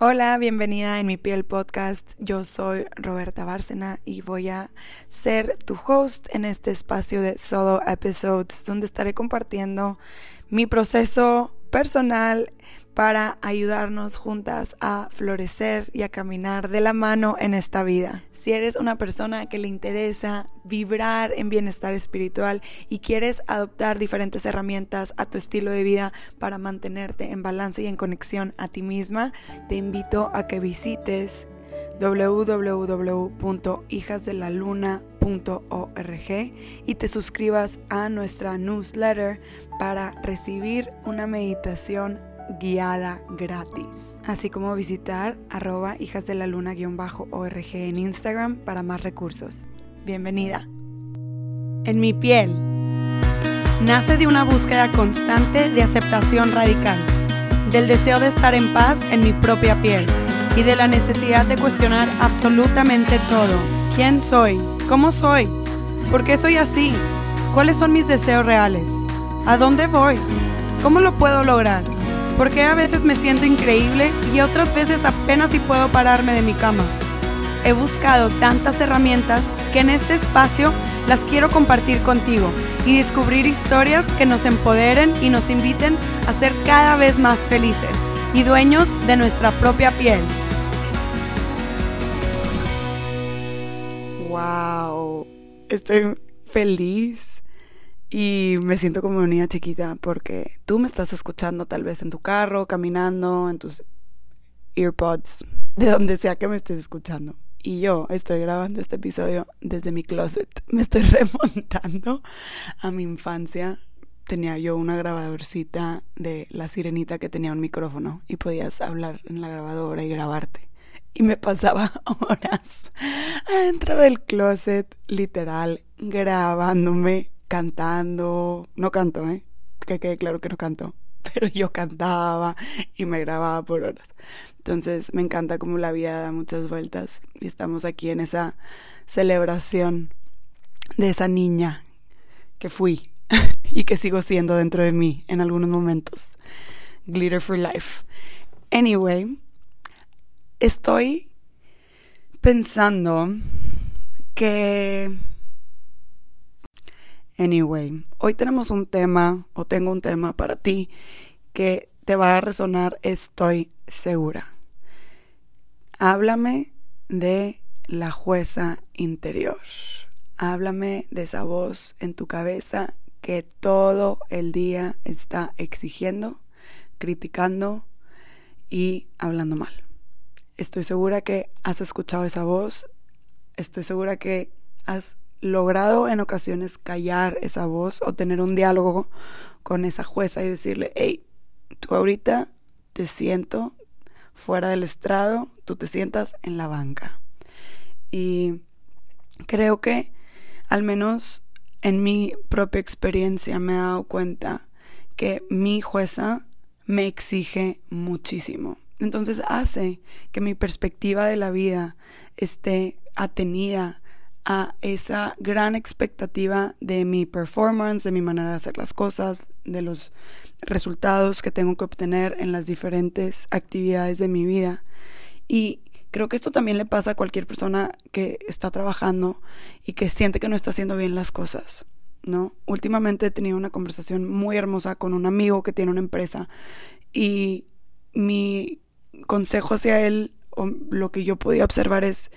Hola, bienvenida en mi piel podcast. Yo soy Roberta Bárcena y voy a ser tu host en este espacio de solo episodes donde estaré compartiendo mi proceso personal para ayudarnos juntas a florecer y a caminar de la mano en esta vida. Si eres una persona que le interesa vibrar en bienestar espiritual y quieres adoptar diferentes herramientas a tu estilo de vida para mantenerte en balance y en conexión a ti misma, te invito a que visites www.hijasdelaluna.org y te suscribas a nuestra newsletter para recibir una meditación guiada gratis, así como visitar arroba hijas de la luna-org en Instagram para más recursos. Bienvenida. En mi piel. Nace de una búsqueda constante de aceptación radical, del deseo de estar en paz en mi propia piel y de la necesidad de cuestionar absolutamente todo. ¿Quién soy? ¿Cómo soy? ¿Por qué soy así? ¿Cuáles son mis deseos reales? ¿A dónde voy? ¿Cómo lo puedo lograr? Porque a veces me siento increíble y otras veces apenas si puedo pararme de mi cama. He buscado tantas herramientas que en este espacio las quiero compartir contigo y descubrir historias que nos empoderen y nos inviten a ser cada vez más felices y dueños de nuestra propia piel. ¡Wow! Estoy feliz y me siento como una niña chiquita porque tú me estás escuchando tal vez en tu carro, caminando, en tus earpods, de donde sea que me estés escuchando. Y yo estoy grabando este episodio desde mi closet. Me estoy remontando a mi infancia. Tenía yo una grabadorcita de la sirenita que tenía un micrófono y podías hablar en la grabadora y grabarte. Y me pasaba horas adentro del closet, literal, grabándome cantando, no canto, ¿eh? Que quede claro que no canto, pero yo cantaba y me grababa por horas. Entonces me encanta como la vida da muchas vueltas y estamos aquí en esa celebración de esa niña que fui y que sigo siendo dentro de mí en algunos momentos. Glitter for Life. Anyway, estoy pensando que Anyway, hoy tenemos un tema, o tengo un tema para ti que te va a resonar, estoy segura. Háblame de la jueza interior. Háblame de esa voz en tu cabeza que todo el día está exigiendo, criticando y hablando mal. Estoy segura que has escuchado esa voz. Estoy segura que has logrado en ocasiones callar esa voz o tener un diálogo con esa jueza y decirle, hey, tú ahorita te siento fuera del estrado, tú te sientas en la banca. Y creo que al menos en mi propia experiencia me he dado cuenta que mi jueza me exige muchísimo. Entonces hace que mi perspectiva de la vida esté atenida a esa gran expectativa de mi performance, de mi manera de hacer las cosas, de los resultados que tengo que obtener en las diferentes actividades de mi vida. Y creo que esto también le pasa a cualquier persona que está trabajando y que siente que no está haciendo bien las cosas. ¿no? Últimamente he tenido una conversación muy hermosa con un amigo que tiene una empresa y mi consejo hacia él o lo que yo podía observar es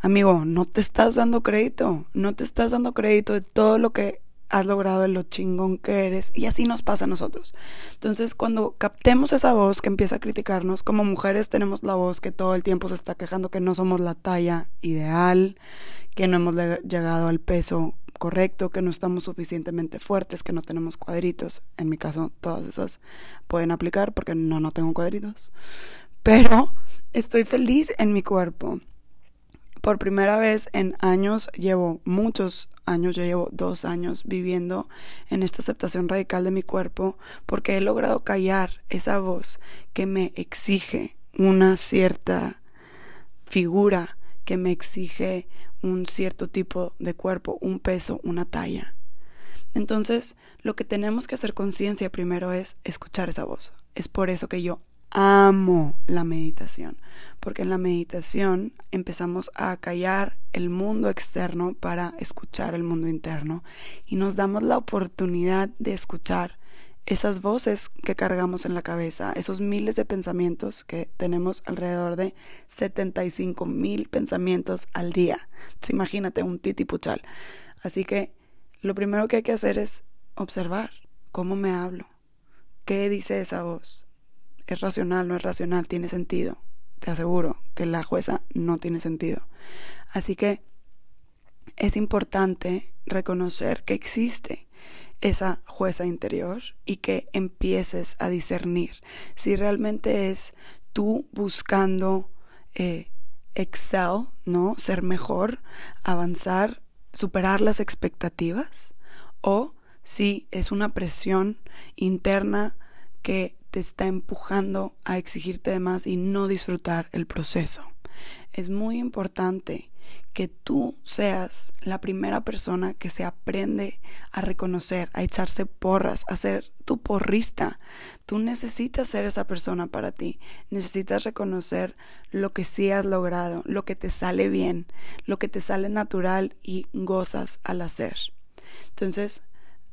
amigo, no te estás dando crédito, no te estás dando crédito de todo lo que has logrado, de lo chingón que eres, y así nos pasa a nosotros. Entonces, cuando captemos esa voz que empieza a criticarnos, como mujeres tenemos la voz que todo el tiempo se está quejando que no somos la talla ideal, que no hemos llegado al peso correcto, que no estamos suficientemente fuertes, que no tenemos cuadritos. En mi caso, todas esas pueden aplicar porque no, no tengo cuadritos. Pero estoy feliz en mi cuerpo por primera vez en años, llevo muchos años, yo llevo dos años viviendo en esta aceptación radical de mi cuerpo porque he logrado callar esa voz que me exige una cierta figura, que me exige un cierto tipo de cuerpo, un peso, una talla. Entonces, lo que tenemos que hacer conciencia primero es escuchar esa voz. Es por eso que yo amo la meditación, porque en la meditación empezamos a callar el mundo externo para escuchar el mundo interno y nos damos la oportunidad de escuchar esas voces que cargamos en la cabeza, esos miles de pensamientos que tenemos alrededor de 75 mil pensamientos al día. imagínate un titipuchal. Así que lo primero que hay que hacer es observar cómo me hablo, qué dice esa voz, es racional, no es racional, tiene sentido. Te aseguro que la jueza no tiene sentido. Así que es importante reconocer que existe esa jueza interior y que empieces a discernir si realmente es tú buscando eh, excel, ¿no? Ser mejor, avanzar, superar las expectativas o si es una presión interna que te está empujando a exigirte de más y no disfrutar el proceso. Es muy importante que tú seas la primera persona que se aprende a reconocer, a echarse porras, a ser tu porrista. Tú necesitas ser esa persona para ti. Necesitas reconocer lo que sí has logrado, lo que te sale bien, lo que te sale natural y gozas al hacer. Entonces,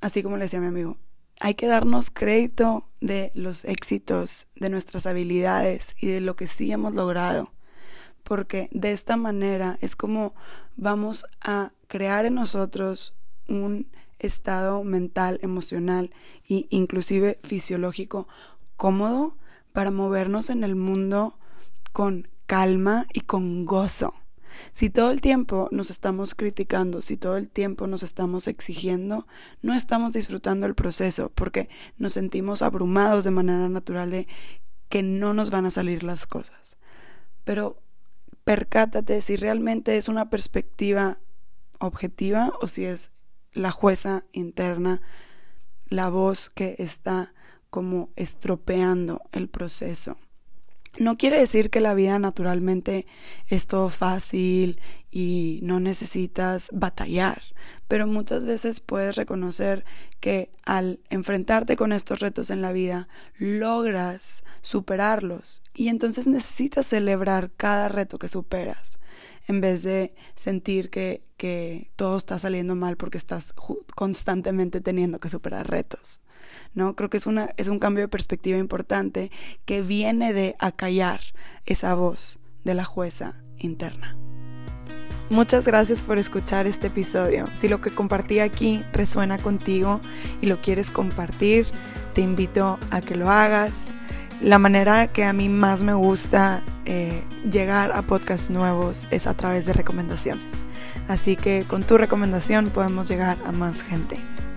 así como le decía mi amigo, hay que darnos crédito de los éxitos, de nuestras habilidades y de lo que sí hemos logrado. Porque de esta manera es como vamos a crear en nosotros un estado mental, emocional e inclusive fisiológico cómodo para movernos en el mundo con calma y con gozo. Si todo el tiempo nos estamos criticando, si todo el tiempo nos estamos exigiendo, no estamos disfrutando el proceso porque nos sentimos abrumados de manera natural de que no nos van a salir las cosas. Pero percátate si realmente es una perspectiva objetiva o si es la jueza interna, la voz que está como estropeando el proceso. No quiere decir que la vida naturalmente es todo fácil y no necesitas batallar, pero muchas veces puedes reconocer que al enfrentarte con estos retos en la vida logras superarlos y entonces necesitas celebrar cada reto que superas en vez de sentir que, que todo está saliendo mal porque estás constantemente teniendo que superar retos. ¿No? Creo que es, una, es un cambio de perspectiva importante que viene de acallar esa voz de la jueza interna. Muchas gracias por escuchar este episodio. Si lo que compartí aquí resuena contigo y lo quieres compartir, te invito a que lo hagas. La manera que a mí más me gusta eh, llegar a podcasts nuevos es a través de recomendaciones. Así que con tu recomendación podemos llegar a más gente.